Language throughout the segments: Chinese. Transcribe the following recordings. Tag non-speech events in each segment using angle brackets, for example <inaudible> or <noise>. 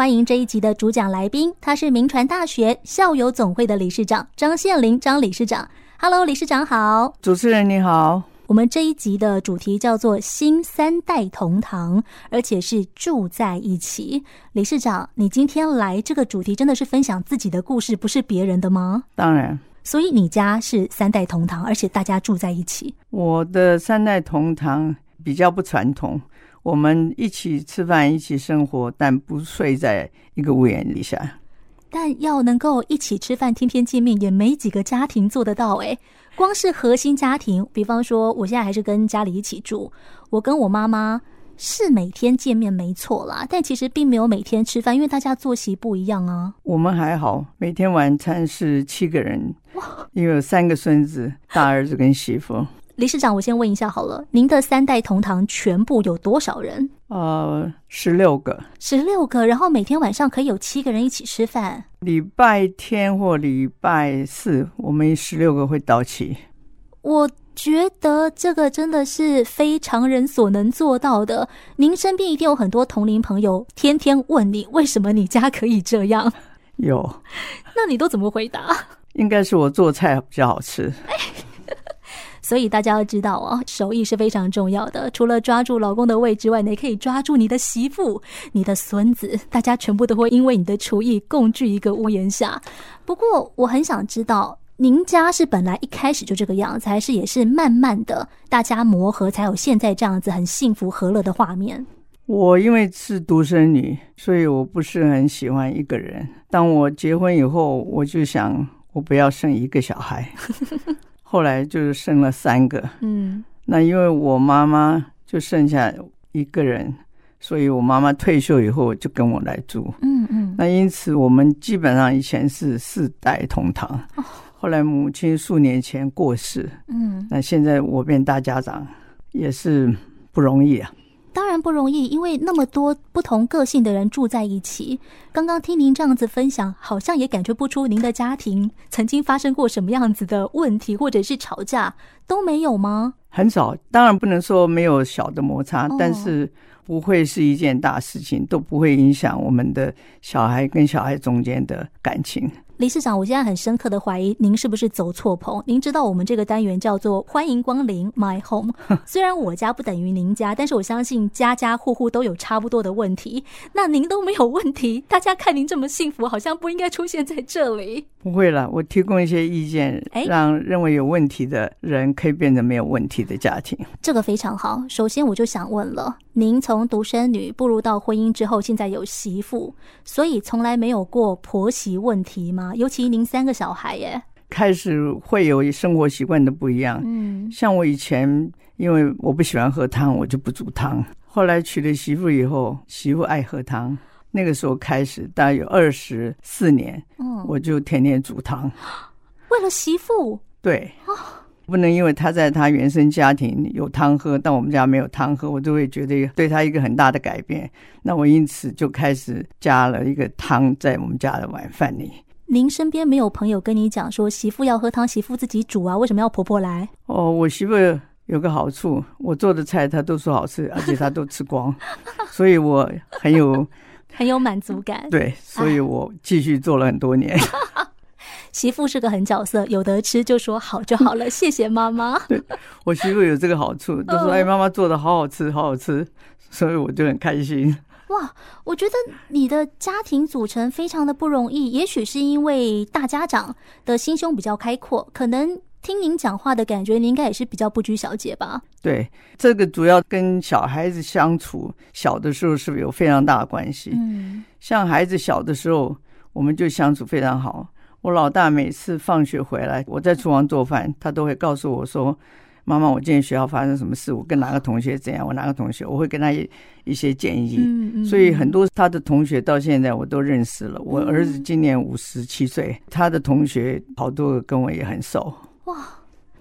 欢迎这一集的主讲来宾，他是名传大学校友总会的理事长张宪林张理事长。Hello，理事长好。主持人你好。我们这一集的主题叫做“新三代同堂”，而且是住在一起。理事长，你今天来这个主题真的是分享自己的故事，不是别人的吗？当然。所以你家是三代同堂，而且大家住在一起。我的三代同堂比较不传统，我们一起吃饭，一起生活，但不睡在一个屋檐底下。但要能够一起吃饭、天天见面，也没几个家庭做得到诶。光是核心家庭，比方说，我现在还是跟家里一起住，我跟我妈妈是每天见面没错啦，但其实并没有每天吃饭，因为大家作息不一样啊。我们还好，每天晚餐是七个人，因为有三个孙子，大儿子跟媳妇。理事长，我先问一下好了，您的三代同堂全部有多少人？呃，十六个。十六个，然后每天晚上可以有七个人一起吃饭。礼拜天或礼拜四，我们十六个会到齐。我觉得这个真的是非常人所能做到的。您身边一定有很多同龄朋友，天天问你为什么你家可以这样？有。<laughs> 那你都怎么回答？应该是我做菜比较好吃。<laughs> 所以大家要知道哦，手艺是非常重要的。除了抓住老公的胃之外，你也可以抓住你的媳妇、你的孙子，大家全部都会因为你的厨艺共聚一个屋檐下。不过，我很想知道，您家是本来一开始就这个样子，还是也是慢慢的大家磨合，才有现在这样子很幸福和乐的画面？我因为是独生女，所以我不是很喜欢一个人。当我结婚以后，我就想，我不要生一个小孩。<laughs> 后来就是生了三个，嗯，那因为我妈妈就剩下一个人，所以我妈妈退休以后就跟我来住，嗯嗯，那因此我们基本上以前是四代同堂，哦，后来母亲数年前过世，嗯，那现在我变大家长也是不容易啊。当然不容易，因为那么多不同个性的人住在一起。刚刚听您这样子分享，好像也感觉不出您的家庭曾经发生过什么样子的问题，或者是吵架都没有吗？很少，当然不能说没有小的摩擦，但是不会是一件大事情，都不会影响我们的小孩跟小孩中间的感情。理事长，我现在很深刻的怀疑您是不是走错棚。您知道我们这个单元叫做“欢迎光临 My Home”，<laughs> 虽然我家不等于您家，但是我相信家家户户都有差不多的问题。那您都没有问题，大家看您这么幸福，好像不应该出现在这里。不会了，我提供一些意见，让认为有问题的人可以变成没有问题的家庭。这个非常好。首先，我就想问了，您从独生女步入到婚姻之后，现在有媳妇，所以从来没有过婆媳问题吗？尤其您三个小孩耶，开始会有生活习惯的不一样。嗯，像我以前，因为我不喜欢喝汤，我就不煮汤。后来娶了媳妇以后，媳妇爱喝汤，那个时候开始，大概有二十四年，嗯，我就天天煮汤。<gasps> 为了媳妇？对，不能因为他在他原生家庭有汤喝，但我们家没有汤喝，我就会觉得对他一个很大的改变。那我因此就开始加了一个汤在我们家的晚饭里。您身边没有朋友跟你讲说，媳妇要喝汤，媳妇自己煮啊？为什么要婆婆来？哦，我媳妇有个好处，我做的菜她都说好吃，而且她都吃光，<laughs> 所以我很有 <laughs> 很有满足感。对，所以我继续做了很多年。<laughs> 媳妇是个狠角色，有得吃就说好就好了，谢谢妈妈。对，我媳妇有这个好处，都说哎，妈妈做的好好吃，好好吃，所以我就很开心。哇，我觉得你的家庭组成非常的不容易，也许是因为大家长的心胸比较开阔，可能听您讲话的感觉，您应该也是比较不拘小节吧？对，这个主要跟小孩子相处，小的时候是不是有非常大的关系？嗯，像孩子小的时候，我们就相处非常好。我老大每次放学回来，我在厨房做饭，他都会告诉我说。妈妈，我今天学校发生什么事？我跟哪个同学怎样？我哪个同学？我会跟他一一些建议。嗯嗯。所以很多他的同学到现在我都认识了。我儿子今年五十七岁，他的同学好多个跟我也很熟。哇。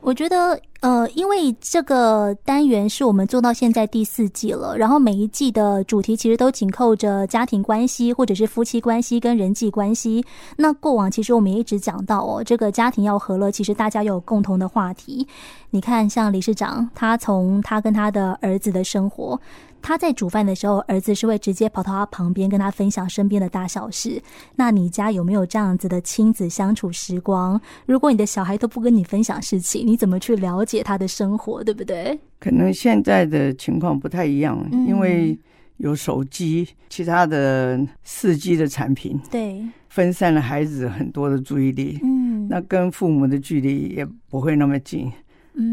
我觉得，呃，因为这个单元是我们做到现在第四季了，然后每一季的主题其实都紧扣着家庭关系，或者是夫妻关系跟人际关系。那过往其实我们也一直讲到哦，这个家庭要和乐，其实大家有共同的话题。你看，像理事长，他从他跟他的儿子的生活。他在煮饭的时候，儿子是会直接跑到他旁边跟他分享身边的大小事。那你家有没有这样子的亲子相处时光？如果你的小孩都不跟你分享事情，你怎么去了解他的生活，对不对？可能现在的情况不太一样，嗯、因为有手机、其他的四 G 的产品，对，分散了孩子很多的注意力。嗯，那跟父母的距离也不会那么近。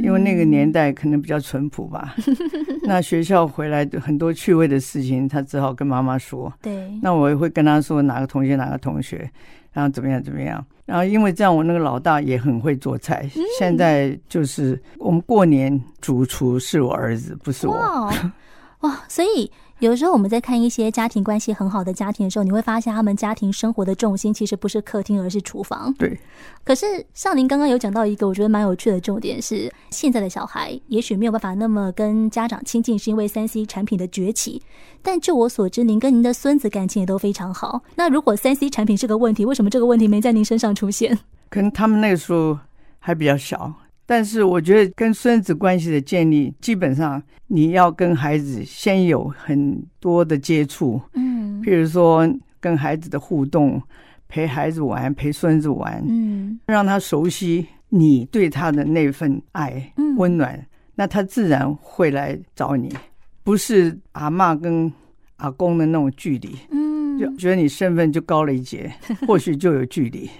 因为那个年代可能比较淳朴吧，<laughs> 那学校回来很多趣味的事情，他只好跟妈妈说。对，那我也会跟他说哪个同学哪个同学，然后怎么样怎么样。然后因为这样，我那个老大也很会做菜。现在就是我们过年主厨是我儿子，不是我。哇，<laughs> 哇，所以。有的时候我们在看一些家庭关系很好的家庭的时候，你会发现他们家庭生活的重心其实不是客厅，而是厨房。对。可是像您刚刚有讲到一个我觉得蛮有趣的重点是，现在的小孩也许没有办法那么跟家长亲近，是因为三 C 产品的崛起。但就我所知，您跟您的孙子感情也都非常好。那如果三 C 产品是个问题，为什么这个问题没在您身上出现？可能他们那个时候还比较小。但是我觉得跟孙子关系的建立，基本上你要跟孩子先有很多的接触，嗯，比如说跟孩子的互动，陪孩子玩，陪孙子玩，嗯，让他熟悉你对他的那份爱，嗯，温暖，那他自然会来找你，不是阿妈跟阿公的那种距离，嗯，就觉得你身份就高了一截，<laughs> 或许就有距离，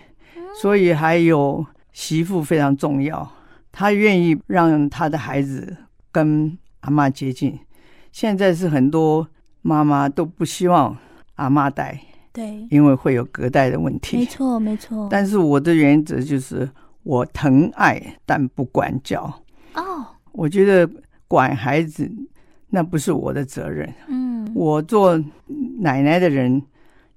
所以还有媳妇非常重要。他愿意让他的孩子跟阿妈接近。现在是很多妈妈都不希望阿妈带，对，因为会有隔代的问题。没错，没错。但是我的原则就是，我疼爱但不管教。哦，我觉得管孩子那不是我的责任。嗯，我做奶奶的人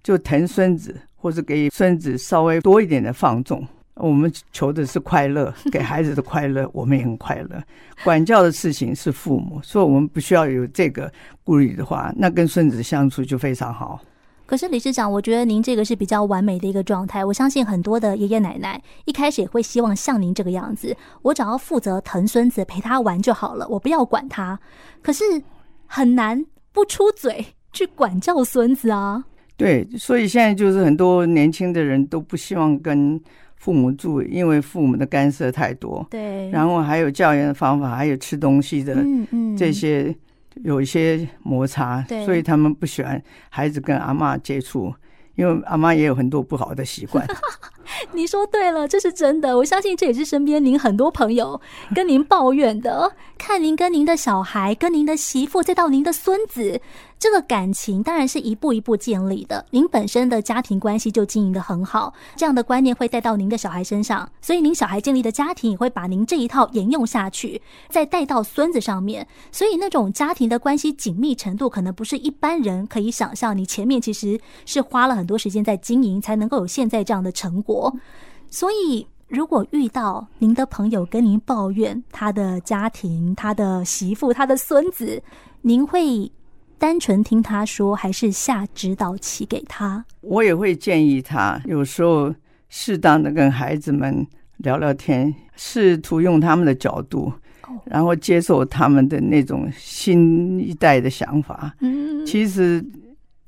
就疼孙子，或者给孙子稍微多一点的放纵。我们求的是快乐，<laughs> 给孩子的快乐，我们也很快乐。管教的事情是父母，所以我们不需要有这个顾虑的话，那跟孙子相处就非常好。可是理事长，我觉得您这个是比较完美的一个状态。我相信很多的爷爷奶奶一开始也会希望像您这个样子，我只要负责疼孙子，陪他玩就好了，我不要管他。可是很难不出嘴去管教孙子啊。对，所以现在就是很多年轻的人都不希望跟。父母住，因为父母的干涉太多，对，然后还有教养的方法，还有吃东西的这些，有一些摩擦，对，所以他们不喜欢孩子跟阿妈接触，因为阿妈也有很多不好的习惯。<laughs> <laughs> 你说对了，这是真的。我相信这也是身边您很多朋友 <laughs> 跟您抱怨的。看您跟您的小孩，跟您的媳妇，再到您的孙子，这个感情当然是一步一步建立的。您本身的家庭关系就经营的很好，这样的观念会带到您的小孩身上，所以您小孩建立的家庭也会把您这一套沿用下去，再带到孙子上面。所以那种家庭的关系紧密程度，可能不是一般人可以想象。你前面其实是花了很多时间在经营，才能够有现在这样的成果。所以，如果遇到您的朋友跟您抱怨他的家庭、他的媳妇、他的孙子，您会单纯听他说，还是下指导棋给他？我也会建议他，有时候适当的跟孩子们聊聊天，试图用他们的角度，然后接受他们的那种新一代的想法。嗯，其实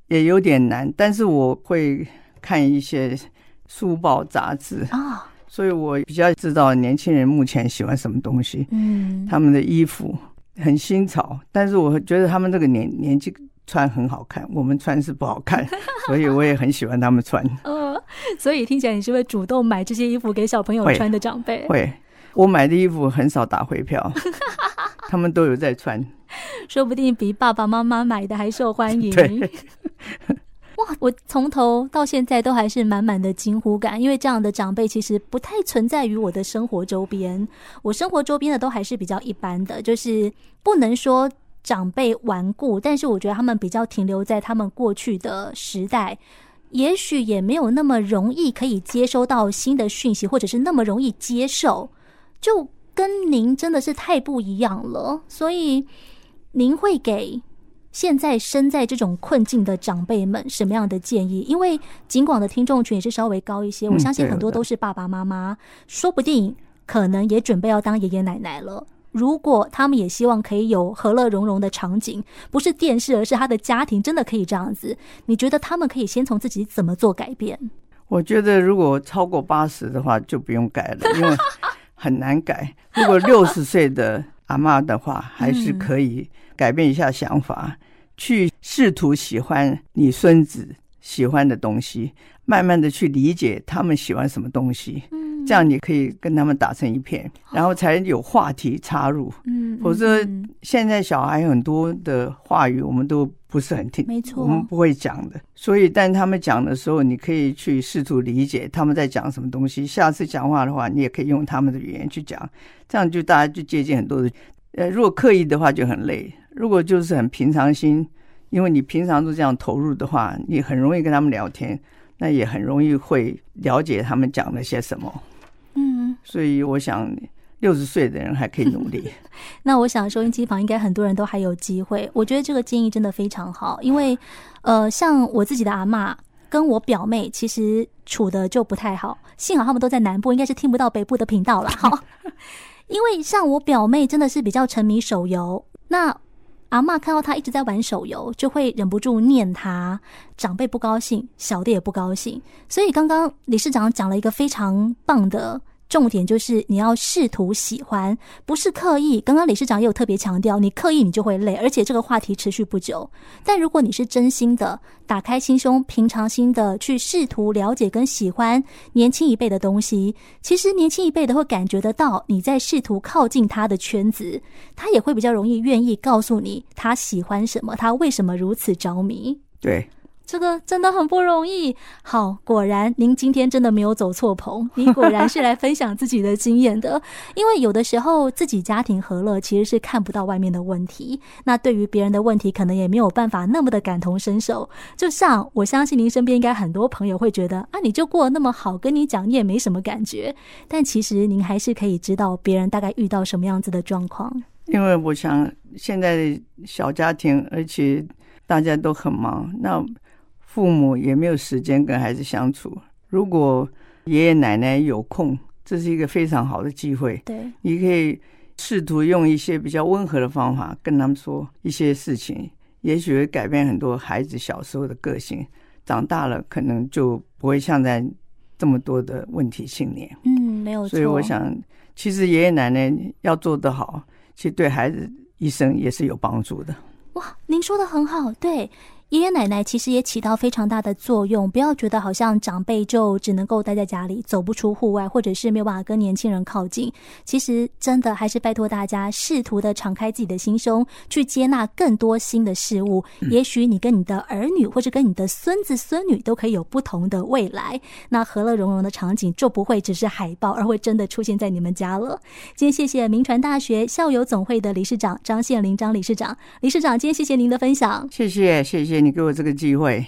也有点难，但是我会看一些。书报杂志啊，所以我比较知道年轻人目前喜欢什么东西。嗯，他们的衣服很新潮，但是我觉得他们这个年年纪穿很好看，我们穿是不好看，<laughs> 所以我也很喜欢他们穿。呃，<laughs> 所以听起来你是会主动买这些衣服给小朋友穿的长辈？会，我买的衣服很少打回票，<laughs> 他们都有在穿，说不定比爸爸妈妈买的还受欢迎。对。哇！我从头到现在都还是满满的惊呼感，因为这样的长辈其实不太存在于我的生活周边。我生活周边的都还是比较一般的，就是不能说长辈顽固，但是我觉得他们比较停留在他们过去的时代，也许也没有那么容易可以接收到新的讯息，或者是那么容易接受，就跟您真的是太不一样了。所以您会给现在身在这种困境的长辈们，什么样的建议？因为尽管的听众群也是稍微高一些，我相信很多都是爸爸妈妈，说不定可能也准备要当爷爷奶奶了。如果他们也希望可以有和乐融融的场景，不是电视，而是他的家庭，真的可以这样子？你觉得他们可以先从自己怎么做改变？我觉得如果超过八十的话，就不用改了，因为很难改。如果六十岁的阿妈的话，还是可以改变一下想法，去试图喜欢你孙子喜欢的东西，慢慢的去理解他们喜欢什么东西。这样你可以跟他们打成一片，然后才有话题插入。嗯，否则现在小孩很多的话语我们都不是很听，没错，我们不会讲的。所以，但他们讲的时候，你可以去试图理解他们在讲什么东西。下次讲话的话，你也可以用他们的语言去讲，这样就大家就接近很多的。呃，如果刻意的话就很累；如果就是很平常心，因为你平常都这样投入的话，你很容易跟他们聊天，那也很容易会了解他们讲了些什么。嗯，所以我想，六十岁的人还可以努力。<laughs> 那我想，收音机旁应该很多人都还有机会。我觉得这个建议真的非常好，因为，呃，像我自己的阿妈跟我表妹，其实处的就不太好。幸好他们都在南部，应该是听不到北部的频道了。好，<laughs> 因为像我表妹真的是比较沉迷手游，那阿嬷看到他一直在玩手游，就会忍不住念他。长辈不高兴，小的也不高兴。所以刚刚理事长讲了一个非常棒的。重点就是你要试图喜欢，不是刻意。刚刚理事长也有特别强调，你刻意你就会累，而且这个话题持续不久。但如果你是真心的，打开心胸，平常心的去试图了解跟喜欢年轻一辈的东西，其实年轻一辈的会感觉得到你在试图靠近他的圈子，他也会比较容易愿意告诉你他喜欢什么，他为什么如此着迷。对。这个真的很不容易。好，果然您今天真的没有走错棚，你果然是来分享自己的经验的。<laughs> 因为有的时候自己家庭和乐，其实是看不到外面的问题。那对于别人的问题，可能也没有办法那么的感同身受。就像我相信您身边应该很多朋友会觉得啊，你就过得那么好，跟你讲你也没什么感觉。但其实您还是可以知道别人大概遇到什么样子的状况。因为我想现在小家庭，而且大家都很忙，那。父母也没有时间跟孩子相处。如果爷爷奶奶有空，这是一个非常好的机会。对，你可以试图用一些比较温和的方法跟他们说一些事情，也许会改变很多孩子小时候的个性。长大了可能就不会像在这么多的问题青年。嗯，没有错。所以我想，其实爷爷奶奶要做得好，其实对孩子一生也是有帮助的。哇，您说的很好，对。爷爷奶奶其实也起到非常大的作用，不要觉得好像长辈就只能够待在家里，走不出户外，或者是没有办法跟年轻人靠近。其实真的还是拜托大家，试图的敞开自己的心胸，去接纳更多新的事物。也许你跟你的儿女，或者跟你的孙子孙女，都可以有不同的未来。那和乐融融的场景就不会只是海报，而会真的出现在你们家了。今天谢谢明传大学校友总会的理事长张宪林张理事长，理事长，今天谢谢您的分享，谢谢谢谢你给我这个机会。